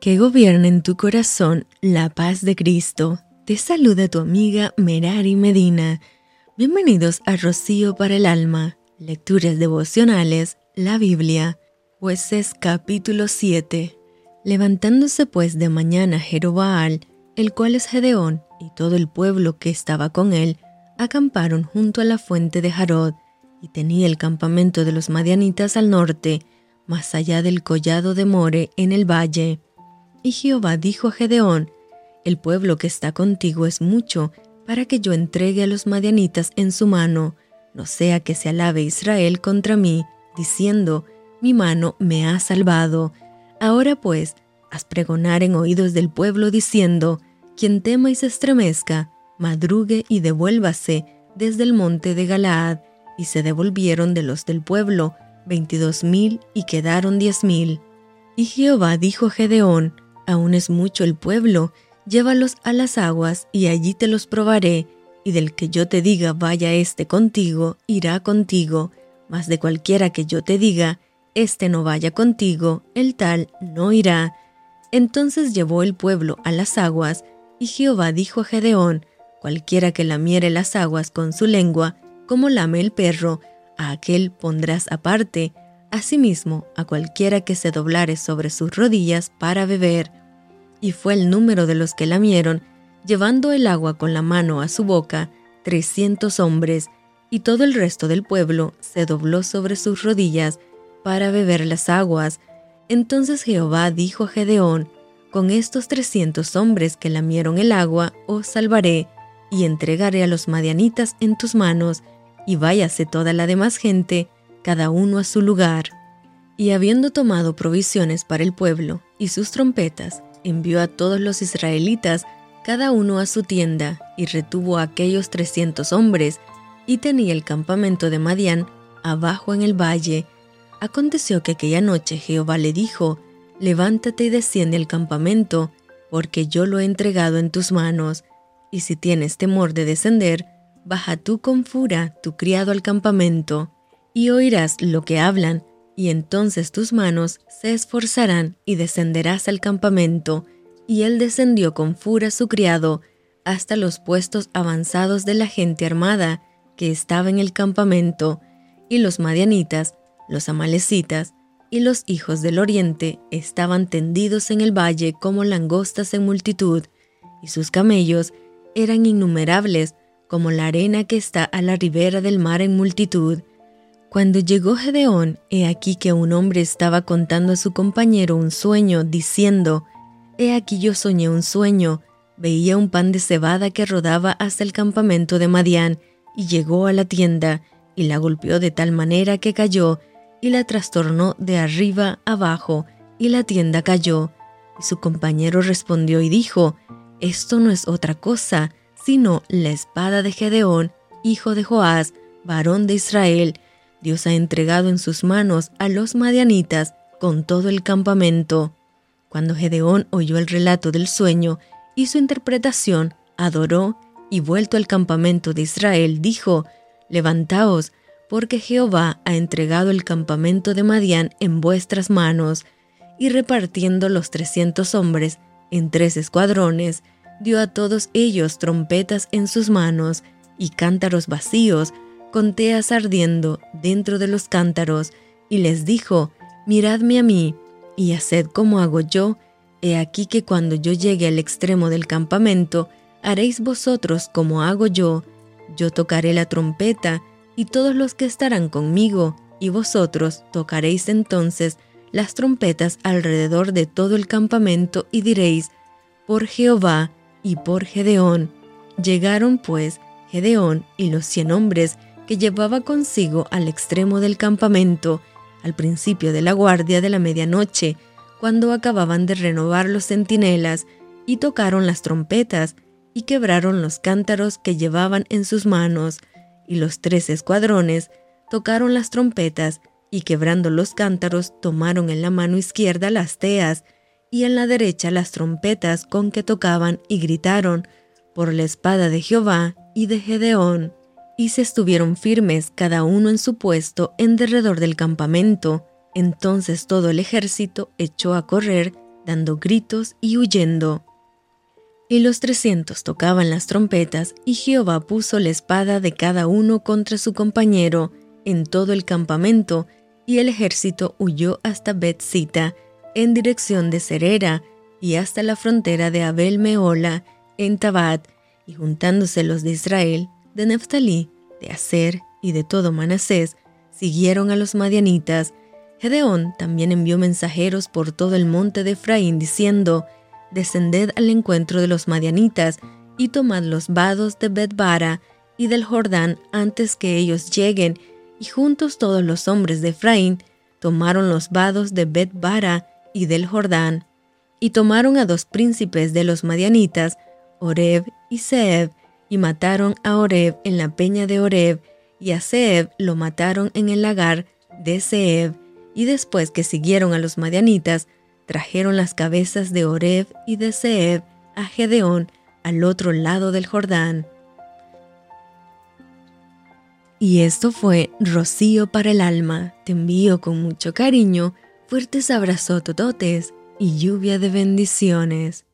Que gobierne en tu corazón la paz de Cristo. Te saluda tu amiga Merari Medina. Bienvenidos a Rocío para el Alma, Lecturas Devocionales, la Biblia, Jueces capítulo 7. Levantándose pues de mañana Jerobaal, el cual es Gedeón, y todo el pueblo que estaba con él, acamparon junto a la fuente de Jarod, y tenía el campamento de los madianitas al norte, más allá del collado de More en el valle. Y Jehová dijo a Gedeón, El pueblo que está contigo es mucho, para que yo entregue a los madianitas en su mano, no sea que se alabe Israel contra mí, diciendo, Mi mano me ha salvado. Ahora pues, haz pregonar en oídos del pueblo, diciendo, Quien tema y se estremezca, madrugue y devuélvase desde el monte de Galaad. Y se devolvieron de los del pueblo veintidós mil y quedaron diez mil. Y Jehová dijo a Gedeón, Aún es mucho el pueblo, llévalos a las aguas y allí te los probaré, y del que yo te diga vaya éste contigo, irá contigo, mas de cualquiera que yo te diga, éste no vaya contigo, el tal no irá. Entonces llevó el pueblo a las aguas, y Jehová dijo a Gedeón, cualquiera que lamiere las aguas con su lengua, como lame el perro, a aquel pondrás aparte, asimismo a cualquiera que se doblare sobre sus rodillas para beber y fue el número de los que lamieron, llevando el agua con la mano a su boca, trescientos hombres, y todo el resto del pueblo se dobló sobre sus rodillas para beber las aguas. Entonces Jehová dijo a Gedeón, Con estos trescientos hombres que lamieron el agua, os salvaré, y entregaré a los madianitas en tus manos, y váyase toda la demás gente, cada uno a su lugar. Y habiendo tomado provisiones para el pueblo, y sus trompetas, envió a todos los israelitas, cada uno a su tienda, y retuvo a aquellos trescientos hombres, y tenía el campamento de Madián abajo en el valle. Aconteció que aquella noche Jehová le dijo, Levántate y desciende al campamento, porque yo lo he entregado en tus manos, y si tienes temor de descender, baja tú con fura tu criado al campamento, y oirás lo que hablan, y entonces tus manos se esforzarán y descenderás al campamento. Y él descendió con fura su criado hasta los puestos avanzados de la gente armada que estaba en el campamento, y los madianitas, los amalecitas y los hijos del oriente estaban tendidos en el valle como langostas en multitud, y sus camellos eran innumerables como la arena que está a la ribera del mar en multitud, cuando llegó Gedeón, he aquí que un hombre estaba contando a su compañero un sueño, diciendo, He aquí yo soñé un sueño, veía un pan de cebada que rodaba hasta el campamento de Madián, y llegó a la tienda, y la golpeó de tal manera que cayó, y la trastornó de arriba abajo, y la tienda cayó. Y su compañero respondió y dijo, Esto no es otra cosa, sino la espada de Gedeón, hijo de Joás, varón de Israel, Dios ha entregado en sus manos a los madianitas con todo el campamento. Cuando Gedeón oyó el relato del sueño y su interpretación, adoró y vuelto al campamento de Israel, dijo, Levantaos, porque Jehová ha entregado el campamento de Madián en vuestras manos. Y repartiendo los trescientos hombres en tres escuadrones, dio a todos ellos trompetas en sus manos y cántaros vacíos con teas ardiendo dentro de los cántaros, y les dijo, Miradme a mí, y haced como hago yo, he aquí que cuando yo llegue al extremo del campamento, haréis vosotros como hago yo, yo tocaré la trompeta, y todos los que estarán conmigo, y vosotros tocaréis entonces las trompetas alrededor de todo el campamento, y diréis, por Jehová y por Gedeón. Llegaron pues Gedeón y los cien hombres que llevaba consigo al extremo del campamento, al principio de la guardia de la medianoche, cuando acababan de renovar los centinelas, y tocaron las trompetas, y quebraron los cántaros que llevaban en sus manos, y los tres escuadrones tocaron las trompetas, y quebrando los cántaros tomaron en la mano izquierda las teas, y en la derecha las trompetas con que tocaban, y gritaron, por la espada de Jehová y de Gedeón y se estuvieron firmes cada uno en su puesto en derredor del campamento. Entonces todo el ejército echó a correr dando gritos y huyendo. Y los trescientos tocaban las trompetas, y Jehová puso la espada de cada uno contra su compañero en todo el campamento, y el ejército huyó hasta Betzita, en dirección de Cerera, y hasta la frontera de Abel Meola, en Tabat, y juntándose los de Israel, de Neftalí, de Aser y de todo Manasés, siguieron a los madianitas. Gedeón también envió mensajeros por todo el monte de Efraín, diciendo, Descended al encuentro de los madianitas, y tomad los vados de Betbara y del Jordán antes que ellos lleguen, y juntos todos los hombres de Efraín tomaron los vados de Betbara y del Jordán, y tomaron a dos príncipes de los madianitas, Oreb y Seb, y mataron a Oreb en la peña de Oreb, y a Seb lo mataron en el lagar de Seb, y después que siguieron a los madianitas, trajeron las cabezas de Oreb y de Seb a Gedeón al otro lado del Jordán. Y esto fue Rocío para el alma. Te envío con mucho cariño, fuertes abrazos tototes y lluvia de bendiciones.